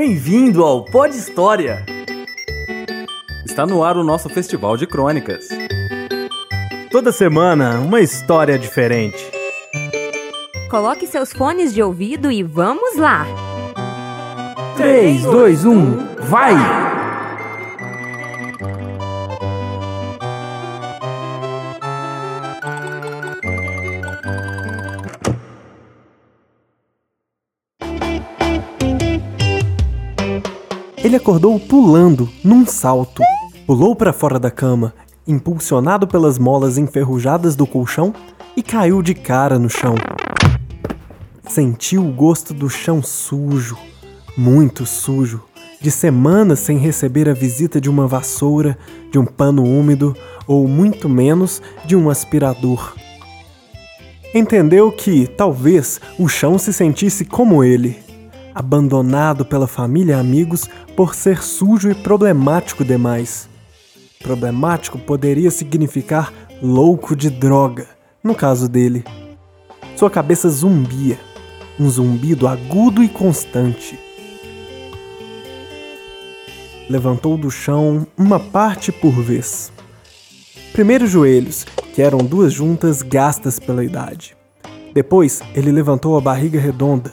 Bem-vindo ao Pod História! Está no ar o nosso festival de crônicas. Toda semana, uma história diferente. Coloque seus fones de ouvido e vamos lá! 3, 2, 1, vai! Ele acordou pulando, num salto. Pulou para fora da cama, impulsionado pelas molas enferrujadas do colchão, e caiu de cara no chão. Sentiu o gosto do chão sujo, muito sujo, de semanas sem receber a visita de uma vassoura, de um pano úmido ou muito menos de um aspirador. Entendeu que, talvez, o chão se sentisse como ele, abandonado pela família e amigos por ser sujo e problemático demais. Problemático poderia significar louco de droga, no caso dele. Sua cabeça zumbia, um zumbido agudo e constante. Levantou do chão uma parte por vez. Primeiro os joelhos, que eram duas juntas gastas pela idade. Depois, ele levantou a barriga redonda,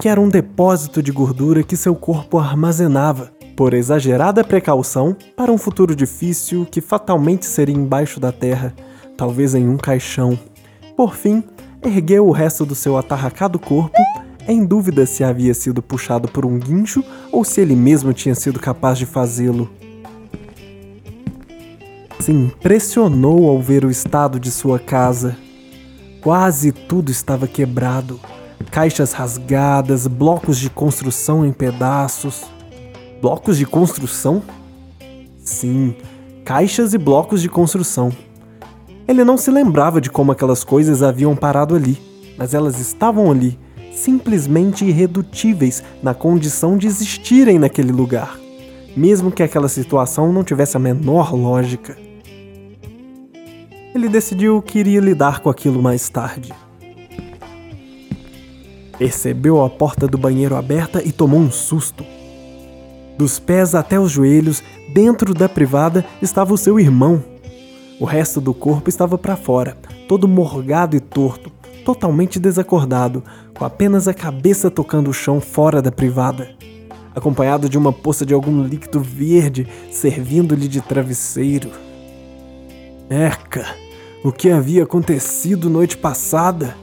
que era um depósito de gordura que seu corpo armazenava, por exagerada precaução, para um futuro difícil que fatalmente seria embaixo da terra, talvez em um caixão. Por fim, ergueu o resto do seu atarracado corpo, em dúvida se havia sido puxado por um guincho ou se ele mesmo tinha sido capaz de fazê-lo. Se impressionou ao ver o estado de sua casa. Quase tudo estava quebrado caixas rasgadas, blocos de construção em pedaços. Blocos de construção? Sim, caixas e blocos de construção. Ele não se lembrava de como aquelas coisas haviam parado ali, mas elas estavam ali, simplesmente irredutíveis na condição de existirem naquele lugar, mesmo que aquela situação não tivesse a menor lógica. Ele decidiu que iria lidar com aquilo mais tarde. Percebeu a porta do banheiro aberta e tomou um susto. Dos pés até os joelhos, dentro da privada, estava o seu irmão. O resto do corpo estava para fora, todo morgado e torto, totalmente desacordado, com apenas a cabeça tocando o chão fora da privada. Acompanhado de uma poça de algum líquido verde servindo-lhe de travesseiro. Eca! O que havia acontecido noite passada?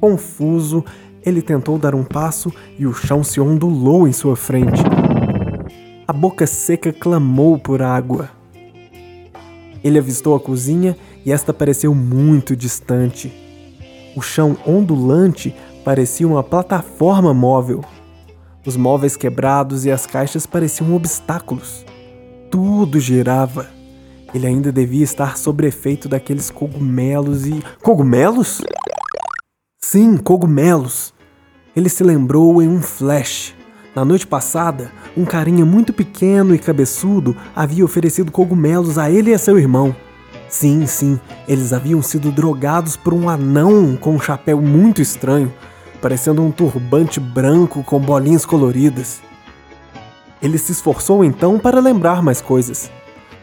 Confuso, ele tentou dar um passo e o chão se ondulou em sua frente. A boca seca clamou por água. Ele avistou a cozinha e esta pareceu muito distante. O chão ondulante parecia uma plataforma móvel. Os móveis quebrados e as caixas pareciam obstáculos. Tudo girava. Ele ainda devia estar sob efeito daqueles cogumelos e. Cogumelos? Sim, cogumelos. Ele se lembrou em um flash. Na noite passada, um carinha muito pequeno e cabeçudo havia oferecido cogumelos a ele e a seu irmão. Sim, sim, eles haviam sido drogados por um anão com um chapéu muito estranho, parecendo um turbante branco com bolinhas coloridas. Ele se esforçou então para lembrar mais coisas,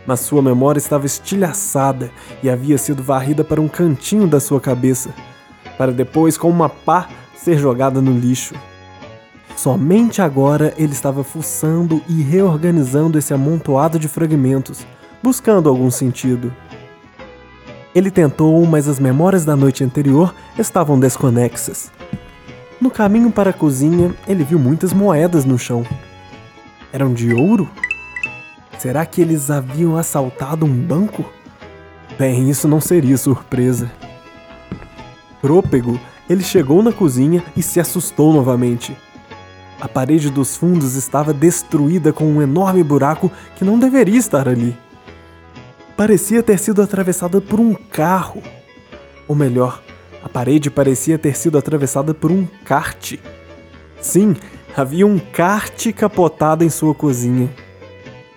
mas sua memória estava estilhaçada e havia sido varrida para um cantinho da sua cabeça para depois, com uma pá, ser jogada no lixo. Somente agora ele estava fuçando e reorganizando esse amontoado de fragmentos, buscando algum sentido. Ele tentou, mas as memórias da noite anterior estavam desconexas. No caminho para a cozinha, ele viu muitas moedas no chão. Eram de ouro? Será que eles haviam assaltado um banco? Bem, isso não seria surpresa. Trôpego, ele chegou na cozinha e se assustou novamente. A parede dos fundos estava destruída com um enorme buraco que não deveria estar ali. Parecia ter sido atravessada por um carro. Ou melhor, a parede parecia ter sido atravessada por um kart. Sim, havia um kart capotado em sua cozinha.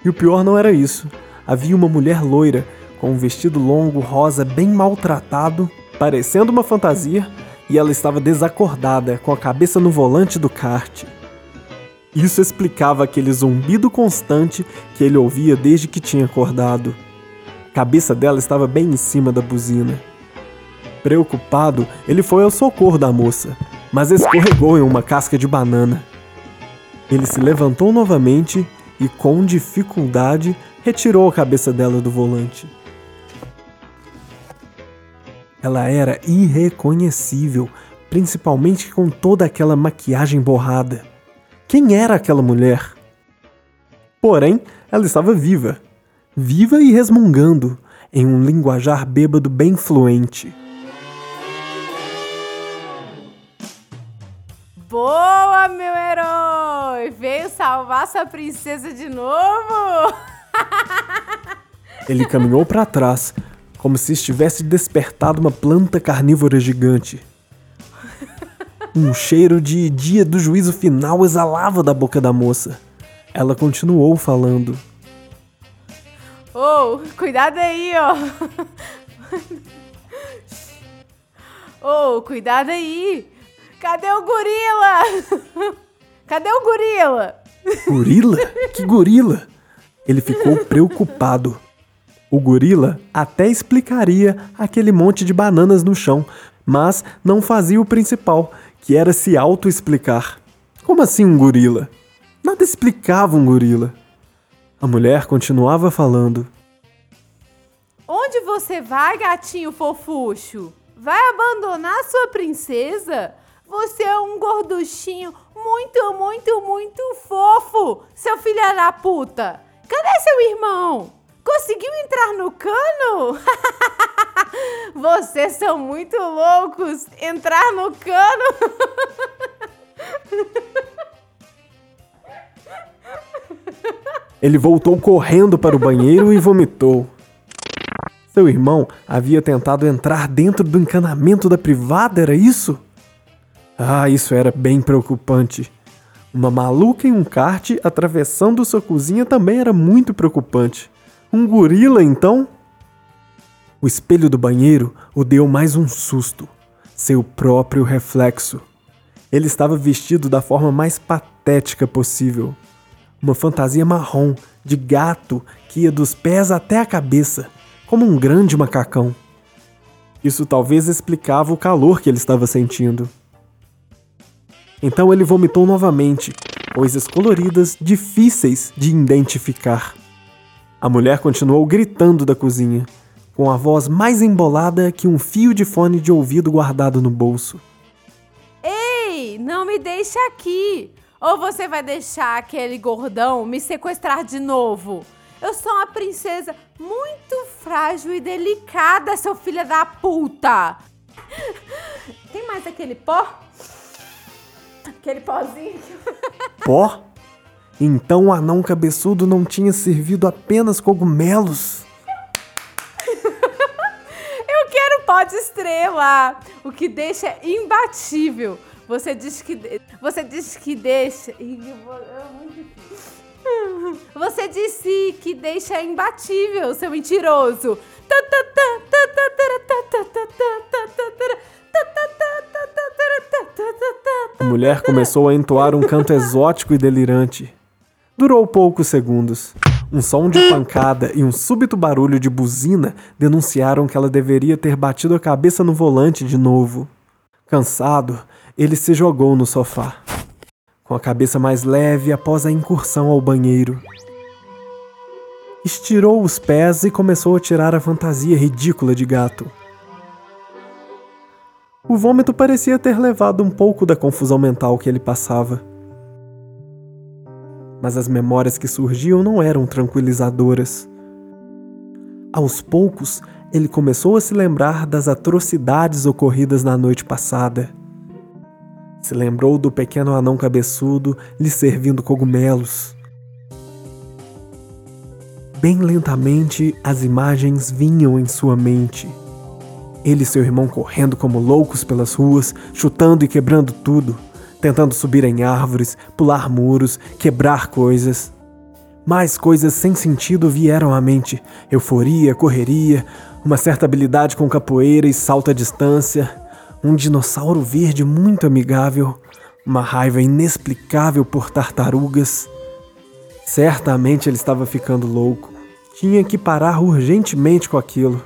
E o pior não era isso. Havia uma mulher loira, com um vestido longo rosa bem maltratado parecendo uma fantasia, e ela estava desacordada, com a cabeça no volante do kart. Isso explicava aquele zumbido constante que ele ouvia desde que tinha acordado. A cabeça dela estava bem em cima da buzina. Preocupado, ele foi ao socorro da moça, mas escorregou em uma casca de banana. Ele se levantou novamente e, com dificuldade, retirou a cabeça dela do volante. Ela era irreconhecível, principalmente com toda aquela maquiagem borrada. Quem era aquela mulher? Porém, ela estava viva. Viva e resmungando, em um linguajar bêbado bem fluente. Boa, meu herói! Veio salvar sua princesa de novo? Ele caminhou para trás, como se estivesse despertado uma planta carnívora gigante. Um cheiro de dia do juízo final exalava da boca da moça. Ela continuou falando. Oh, cuidado aí, ó. Oh, cuidado aí. Cadê o gorila? Cadê o gorila? Gorila? Que gorila? Ele ficou preocupado. O gorila até explicaria aquele monte de bananas no chão, mas não fazia o principal, que era se auto-explicar. Como assim um gorila? Nada explicava um gorila. A mulher continuava falando. Onde você vai, gatinho fofucho? Vai abandonar sua princesa? Você é um gorduchinho muito, muito, muito fofo, seu filho da puta. Cadê seu irmão? Conseguiu entrar no cano? Vocês são muito loucos. Entrar no cano? Ele voltou correndo para o banheiro e vomitou. Seu irmão havia tentado entrar dentro do encanamento da privada, era isso? Ah, isso era bem preocupante. Uma maluca em um kart atravessando sua cozinha também era muito preocupante. Um gorila, então? O espelho do banheiro o deu mais um susto. Seu próprio reflexo. Ele estava vestido da forma mais patética possível. Uma fantasia marrom, de gato, que ia dos pés até a cabeça, como um grande macacão. Isso talvez explicava o calor que ele estava sentindo. Então ele vomitou novamente, coisas coloridas difíceis de identificar. A mulher continuou gritando da cozinha, com a voz mais embolada que um fio de fone de ouvido guardado no bolso. Ei, não me deixe aqui! Ou você vai deixar aquele gordão me sequestrar de novo? Eu sou uma princesa muito frágil e delicada, seu filho da puta! Tem mais aquele pó? Aquele pozinho. Pó? Então o anão cabeçudo não tinha servido apenas cogumelos? Eu quero pó de estrela, o que deixa imbatível. Você diz que você disse que deixa. Você disse que deixa imbatível, seu mentiroso. A mulher começou a entoar um canto exótico e delirante. Durou poucos segundos. Um som de pancada e um súbito barulho de buzina denunciaram que ela deveria ter batido a cabeça no volante de novo. Cansado, ele se jogou no sofá, com a cabeça mais leve após a incursão ao banheiro. Estirou os pés e começou a tirar a fantasia ridícula de gato. O vômito parecia ter levado um pouco da confusão mental que ele passava. Mas as memórias que surgiam não eram tranquilizadoras. Aos poucos, ele começou a se lembrar das atrocidades ocorridas na noite passada. Se lembrou do pequeno anão cabeçudo lhe servindo cogumelos. Bem lentamente, as imagens vinham em sua mente ele e seu irmão correndo como loucos pelas ruas, chutando e quebrando tudo, tentando subir em árvores, pular muros, quebrar coisas. Mais coisas sem sentido vieram à mente: euforia, correria, uma certa habilidade com capoeira e salto à distância, um dinossauro verde muito amigável, uma raiva inexplicável por tartarugas. Certamente ele estava ficando louco. Tinha que parar urgentemente com aquilo.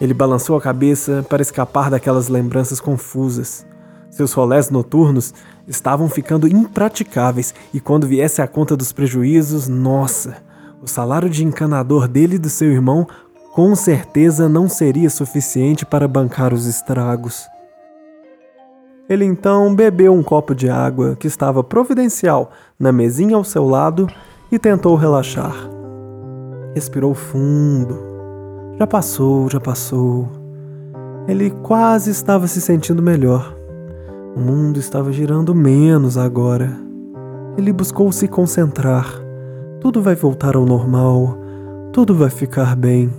Ele balançou a cabeça para escapar daquelas lembranças confusas. Seus rolés noturnos estavam ficando impraticáveis e quando viesse a conta dos prejuízos, nossa, o salário de encanador dele e do seu irmão com certeza não seria suficiente para bancar os estragos. Ele então bebeu um copo de água que estava providencial na mesinha ao seu lado e tentou relaxar. Respirou fundo. Já passou, já passou. Ele quase estava se sentindo melhor. O mundo estava girando menos agora. Ele buscou se concentrar. Tudo vai voltar ao normal. Tudo vai ficar bem.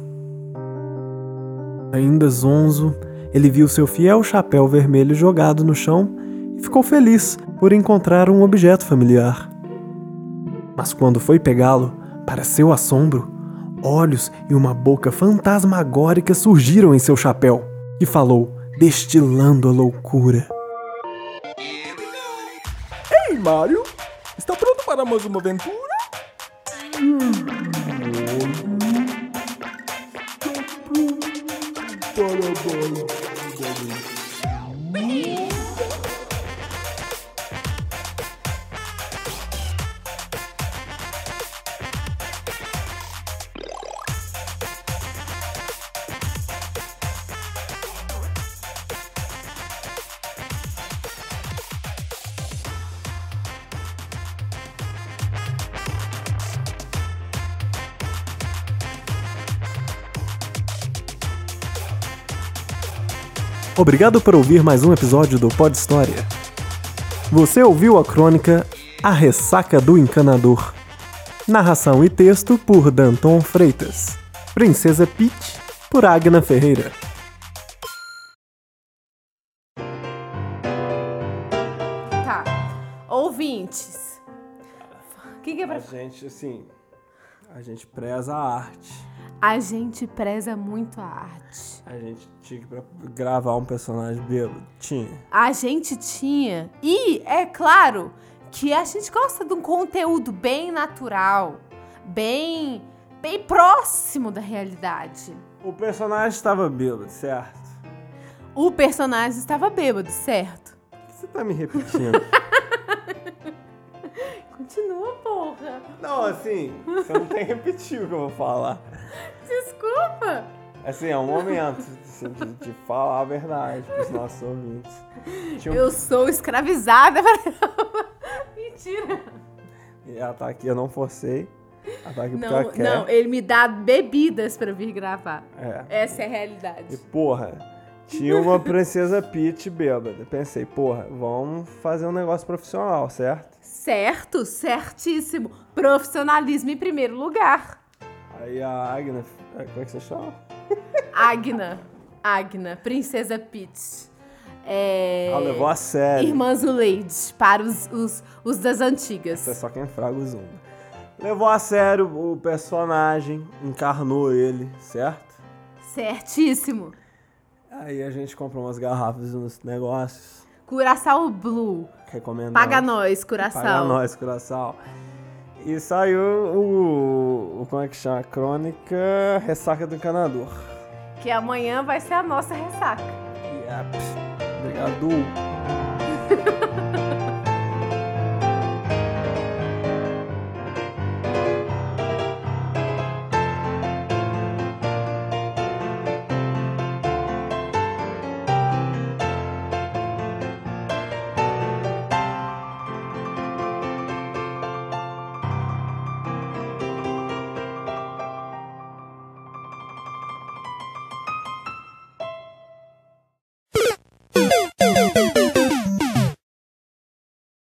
Ainda zonzo, ele viu seu fiel chapéu vermelho jogado no chão e ficou feliz por encontrar um objeto familiar. Mas quando foi pegá-lo, para seu assombro, olhos e uma boca fantasmagórica surgiram em seu chapéu e falou, destilando a loucura. Mario! Está pronto para mais uma aventura? Obrigado por ouvir mais um episódio do Pod História. Você ouviu a crônica A Ressaca do Encanador. Narração e texto por Danton Freitas. Princesa Peach por Agna Ferreira. Tá. Ouvintes. O que, que é pra. A gente, assim, a gente preza a arte. A gente preza muito a arte. A gente tinha que gravar um personagem bêbado. Tinha. A gente tinha. E é claro que a gente gosta de um conteúdo bem natural, bem, bem próximo da realidade. O personagem estava bêbado, certo? O personagem estava bêbado, certo? Você tá me repetindo? Continua, porra. não, assim, você não tem que repetir o que eu vou falar. Desculpa. Assim, é um momento assim, de, de falar a verdade pros nossos ouvintes. Tinha um- Eu sou escravizada. Mentira. E ela tá aqui, eu não forcei. Ela tá aqui porque Não, ela quer. não, ele me dá bebidas pra eu vir gravar. É. Essa é a E realidade. porra, tinha uma princesa Peach bêbada. Pensei, porra, vamos fazer um negócio profissional, certo? Certo, certíssimo. Profissionalismo em primeiro lugar. Aí a Agnes, é, como é que você chama? Agna. Agna, Princesa Peach. É... Levou a sério. Irmã Zuleide, para os, os, os das antigas. Isso é só quem fraga o Zumba. Levou a sério o personagem, encarnou ele, certo? Certíssimo. Aí a gente comprou umas garrafas nos negócios. Curaçao Blue. Recomendamos. Paga nós, Curaçao. Paga nós, Curaçao. E saiu o, o. Como é que chama? A crônica Ressaca do Encanador. Que amanhã vai ser a nossa ressaca. Yep. Obrigado.